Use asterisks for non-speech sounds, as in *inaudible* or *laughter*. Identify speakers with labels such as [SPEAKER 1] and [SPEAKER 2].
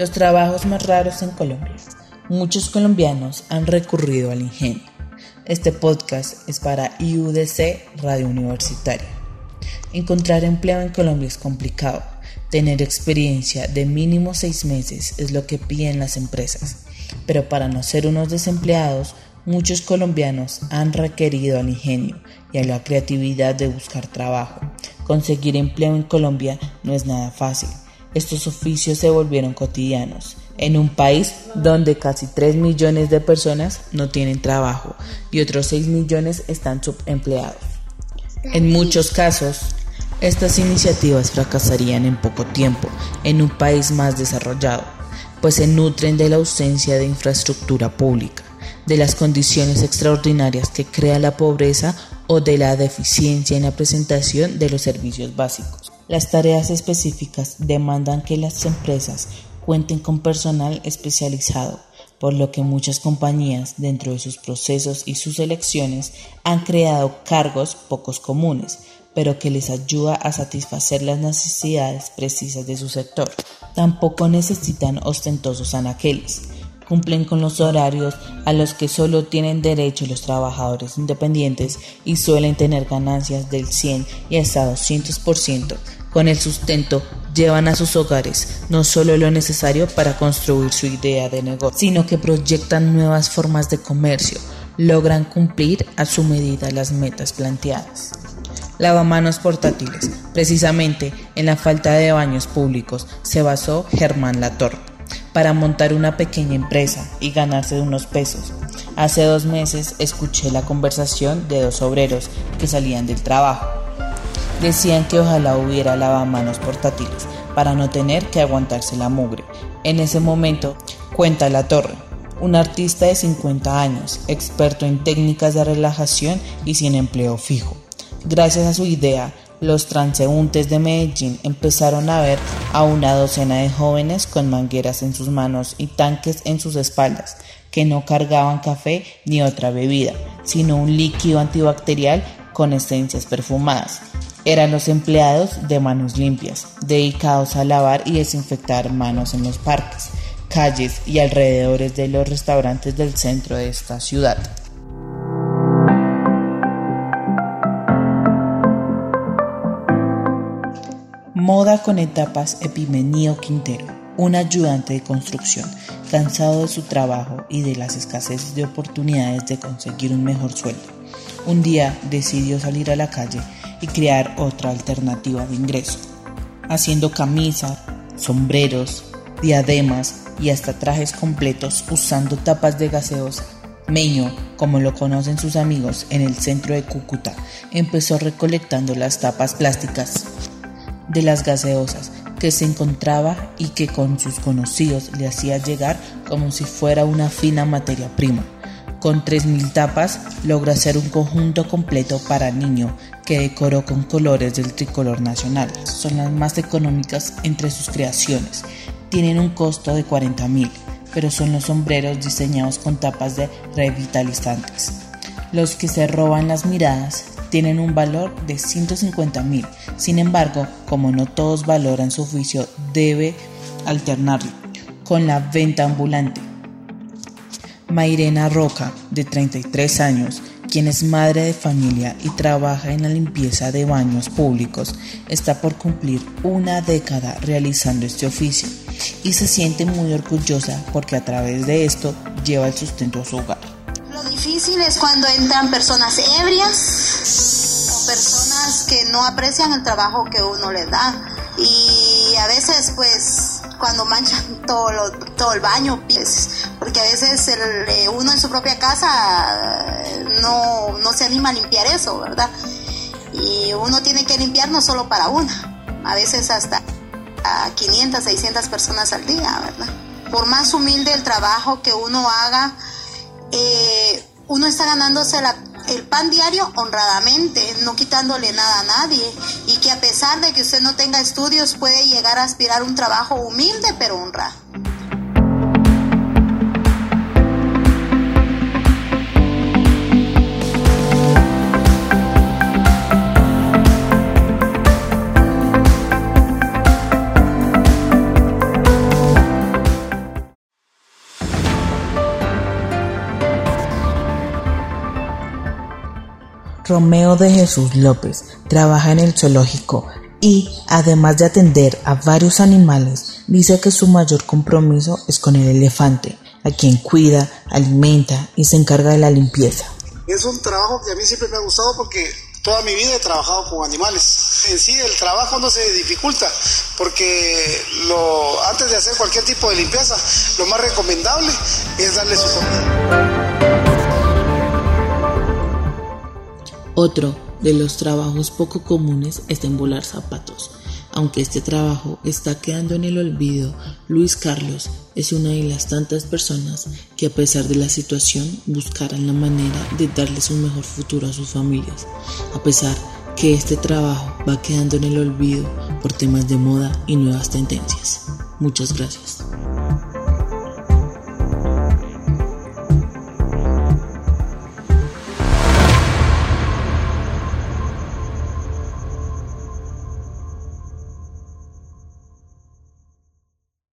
[SPEAKER 1] Los trabajos más raros en Colombia. Muchos colombianos han recurrido al ingenio. Este podcast es para IUDC Radio Universitaria. Encontrar empleo en Colombia es complicado. Tener experiencia de mínimo seis meses es lo que piden las empresas. Pero para no ser unos desempleados, muchos colombianos han requerido al ingenio y a la creatividad de buscar trabajo. Conseguir empleo en Colombia no es nada fácil. Estos oficios se volvieron cotidianos en un país donde casi 3 millones de personas no tienen trabajo y otros 6 millones están subempleados. En muchos casos, estas iniciativas fracasarían en poco tiempo en un país más desarrollado, pues se nutren de la ausencia de infraestructura pública, de las condiciones extraordinarias que crea la pobreza o de la deficiencia en la presentación de los servicios básicos. Las tareas específicas demandan que las empresas cuenten con personal especializado, por lo que muchas compañías dentro de sus procesos y sus elecciones han creado cargos pocos comunes, pero que les ayuda a satisfacer las necesidades precisas de su sector. Tampoco necesitan ostentosos anaqueles. Cumplen con los horarios a los que solo tienen derecho los trabajadores independientes y suelen tener ganancias del 100 y hasta 200% con el sustento llevan a sus hogares no solo lo necesario para construir su idea de negocio, sino que proyectan nuevas formas de comercio, logran cumplir a su medida las metas planteadas. Lavamanos portátiles. Precisamente en la falta de baños públicos se basó Germán Latorre para montar una pequeña empresa y ganarse unos pesos. Hace dos meses escuché la conversación de dos obreros que salían del trabajo Decían que ojalá hubiera lavamanos portátiles para no tener que aguantarse la mugre. En ese momento, cuenta la torre, un artista de 50 años, experto en técnicas de relajación y sin empleo fijo. Gracias a su idea, los transeúntes de Medellín empezaron a ver a una docena de jóvenes con mangueras en sus manos y tanques en sus espaldas, que no cargaban café ni otra bebida, sino un líquido antibacterial con esencias perfumadas eran los empleados de manos limpias, dedicados a lavar y desinfectar manos en los parques, calles y alrededores de los restaurantes del centro de esta ciudad. Moda con etapas Epimenio Quintero, un ayudante de construcción, cansado de su trabajo y de las escasez de oportunidades de conseguir un mejor sueldo. Un día decidió salir a la calle y crear otra alternativa de ingreso, haciendo camisas, sombreros, diademas y hasta trajes completos usando tapas de gaseosa. Meño, como lo conocen sus amigos en el centro de Cúcuta, empezó recolectando las tapas plásticas de las gaseosas que se encontraba y que con sus conocidos le hacía llegar como si fuera una fina materia prima. Con 3.000 tapas logra hacer un conjunto completo para niño que decoró con colores del tricolor nacional. Son las más económicas entre sus creaciones. Tienen un costo de 40 mil, pero son los sombreros diseñados con tapas de revitalizantes. Los que se roban las miradas tienen un valor de 150 mil. Sin embargo, como no todos valoran su oficio, debe alternarlo con la venta ambulante. Mairena Roca, de 33 años, quien es madre de familia y trabaja en la limpieza de baños públicos, está por cumplir una década realizando este oficio y se siente muy orgullosa porque a través de esto lleva el sustento a su hogar.
[SPEAKER 2] Lo difícil es cuando entran personas ebrias o personas que no aprecian el trabajo que uno les da y a veces pues cuando manchan *laughs* todo, todo el baño, pues, porque a veces eh, uno en su propia casa eh, no, no se anima a limpiar eso, ¿verdad? Y uno tiene que limpiar no solo para una, a veces hasta a 500, 600 personas al día, ¿verdad? Por más humilde el trabajo que uno haga, eh, uno está ganándose el pan diario honradamente, no quitándole nada a nadie, y que a pesar de que usted no tenga estudios puede llegar a aspirar un trabajo humilde pero honrado.
[SPEAKER 1] Romeo de Jesús López trabaja en el zoológico y, además de atender a varios animales, dice que su mayor compromiso es con el elefante, a quien cuida, alimenta y se encarga de la limpieza.
[SPEAKER 3] Es un trabajo que a mí siempre me ha gustado porque toda mi vida he trabajado con animales. En sí el trabajo no se dificulta porque antes de hacer cualquier tipo de limpieza, lo más recomendable es darle su comida.
[SPEAKER 1] Otro de los trabajos poco comunes es embolar zapatos. Aunque este trabajo está quedando en el olvido, Luis Carlos es una de las tantas personas que a pesar de la situación buscarán la manera de darles un mejor futuro a sus familias, a pesar que este trabajo va quedando en el olvido por temas de moda y nuevas tendencias. Muchas gracias.